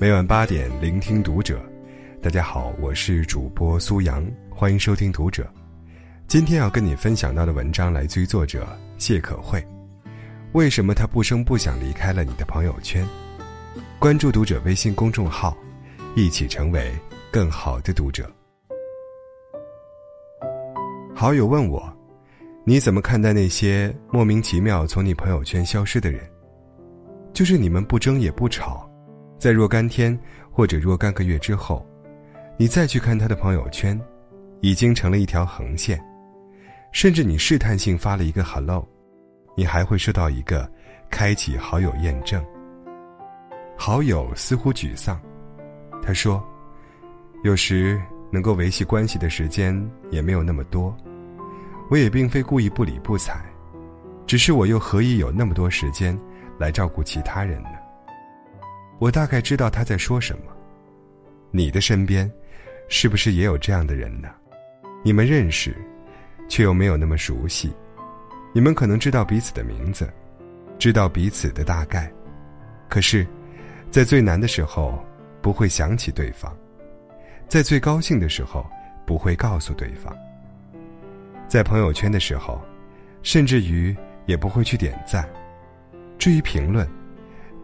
每晚八点，聆听读者。大家好，我是主播苏阳，欢迎收听读者。今天要跟你分享到的文章来自于作者谢可慧。为什么他不声不响离开了你的朋友圈？关注读者微信公众号，一起成为更好的读者。好友问我，你怎么看待那些莫名其妙从你朋友圈消失的人？就是你们不争也不吵。在若干天或者若干个月之后，你再去看他的朋友圈，已经成了一条横线。甚至你试探性发了一个 “hello”，你还会收到一个“开启好友验证”。好友似乎沮丧，他说：“有时能够维系关系的时间也没有那么多，我也并非故意不理不睬，只是我又何以有那么多时间来照顾其他人呢？”我大概知道他在说什么。你的身边，是不是也有这样的人呢？你们认识，却又没有那么熟悉。你们可能知道彼此的名字，知道彼此的大概，可是，在最难的时候不会想起对方，在最高兴的时候不会告诉对方。在朋友圈的时候，甚至于也不会去点赞。至于评论，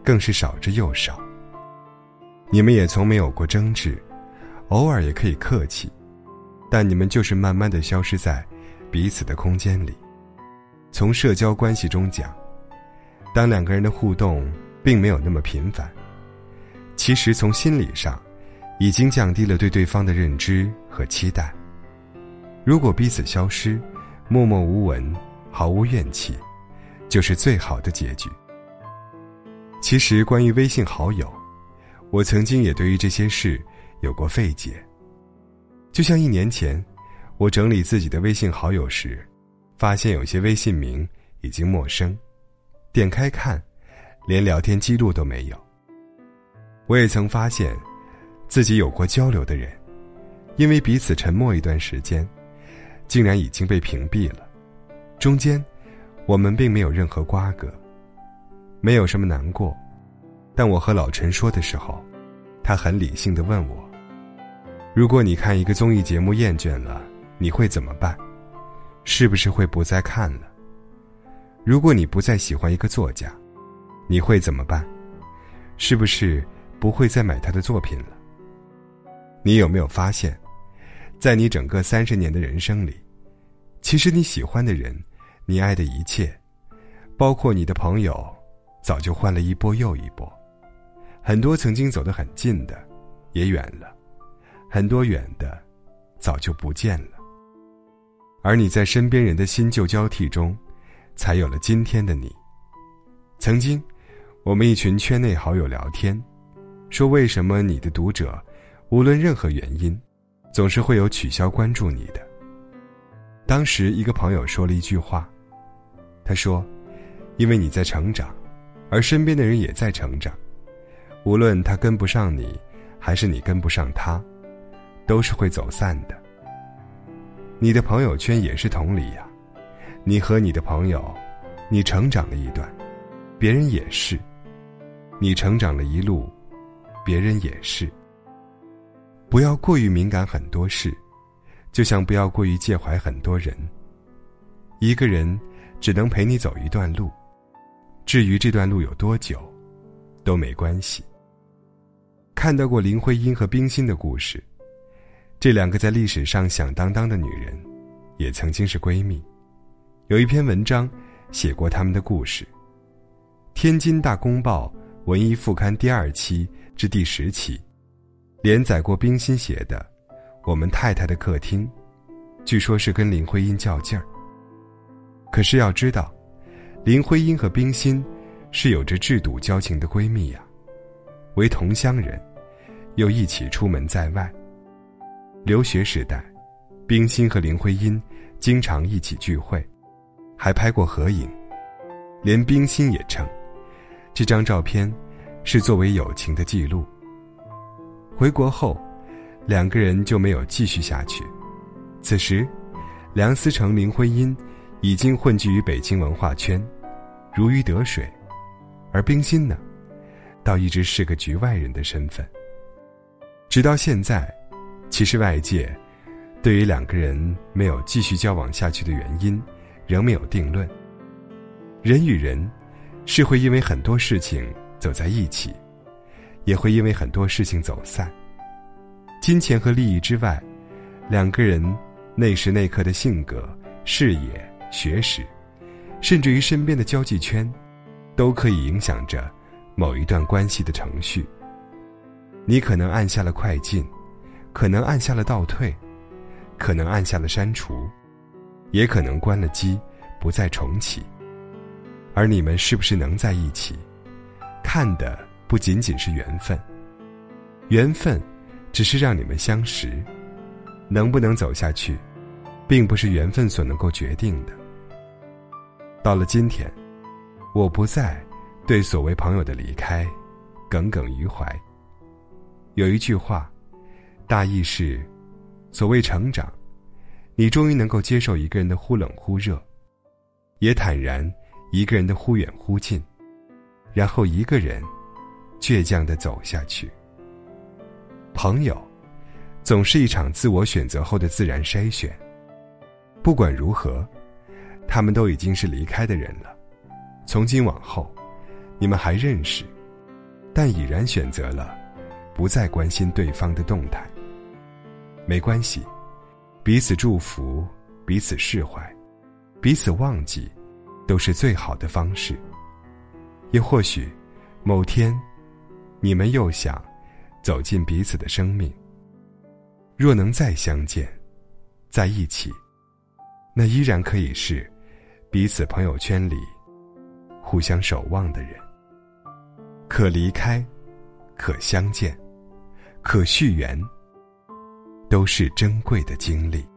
更是少之又少。你们也从没有过争执，偶尔也可以客气，但你们就是慢慢的消失在彼此的空间里。从社交关系中讲，当两个人的互动并没有那么频繁，其实从心理上已经降低了对对方的认知和期待。如果彼此消失，默默无闻，毫无怨气，就是最好的结局。其实关于微信好友。我曾经也对于这些事有过费解，就像一年前，我整理自己的微信好友时，发现有些微信名已经陌生，点开看，连聊天记录都没有。我也曾发现，自己有过交流的人，因为彼此沉默一段时间，竟然已经被屏蔽了，中间，我们并没有任何瓜葛，没有什么难过。但我和老陈说的时候，他很理性的问我：“如果你看一个综艺节目厌倦了，你会怎么办？是不是会不再看了？如果你不再喜欢一个作家，你会怎么办？是不是不会再买他的作品了？你有没有发现，在你整个三十年的人生里，其实你喜欢的人，你爱的一切，包括你的朋友，早就换了一波又一波。”很多曾经走得很近的，也远了；很多远的，早就不见了。而你在身边人的新旧交替中，才有了今天的你。曾经，我们一群圈内好友聊天，说为什么你的读者，无论任何原因，总是会有取消关注你的。当时一个朋友说了一句话，他说：“因为你在成长，而身边的人也在成长。”无论他跟不上你，还是你跟不上他，都是会走散的。你的朋友圈也是同理呀，你和你的朋友，你成长了一段，别人也是；你成长了一路，别人也是。不要过于敏感很多事，就像不要过于介怀很多人。一个人只能陪你走一段路，至于这段路有多久，都没关系。看到过林徽因和冰心的故事，这两个在历史上响当当的女人，也曾经是闺蜜。有一篇文章写过她们的故事，《天津大公报》文艺副刊第二期至第十期，连载过冰心写的《我们太太的客厅》，据说是跟林徽因较劲儿。可是要知道，林徽因和冰心是有着志笃交情的闺蜜呀，为同乡人。又一起出门在外。留学时代，冰心和林徽因经常一起聚会，还拍过合影。连冰心也称，这张照片是作为友情的记录。回国后，两个人就没有继续下去。此时，梁思成、林徽因已经混迹于北京文化圈，如鱼得水，而冰心呢？倒一直是个局外人的身份。直到现在，其实外界对于两个人没有继续交往下去的原因，仍没有定论。人与人是会因为很多事情走在一起，也会因为很多事情走散。金钱和利益之外，两个人那时那刻的性格、视野、学识，甚至于身边的交际圈，都可以影响着某一段关系的程序。你可能按下了快进，可能按下了倒退，可能按下了删除，也可能关了机，不再重启。而你们是不是能在一起，看的不仅仅是缘分，缘分。只是让你们相识，能不能走下去，并不是缘分所能够决定的。到了今天，我不再对所谓朋友的离开耿耿于怀。有一句话，大意是：所谓成长，你终于能够接受一个人的忽冷忽热，也坦然一个人的忽远忽近，然后一个人倔强的走下去。朋友，总是一场自我选择后的自然筛选。不管如何，他们都已经是离开的人了。从今往后，你们还认识，但已然选择了不再关心对方的动态。没关系，彼此祝福，彼此释怀，彼此忘记，都是最好的方式。也或许，某天，你们又想。走进彼此的生命。若能再相见，在一起，那依然可以是彼此朋友圈里互相守望的人。可离开，可相见，可续缘，都是珍贵的经历。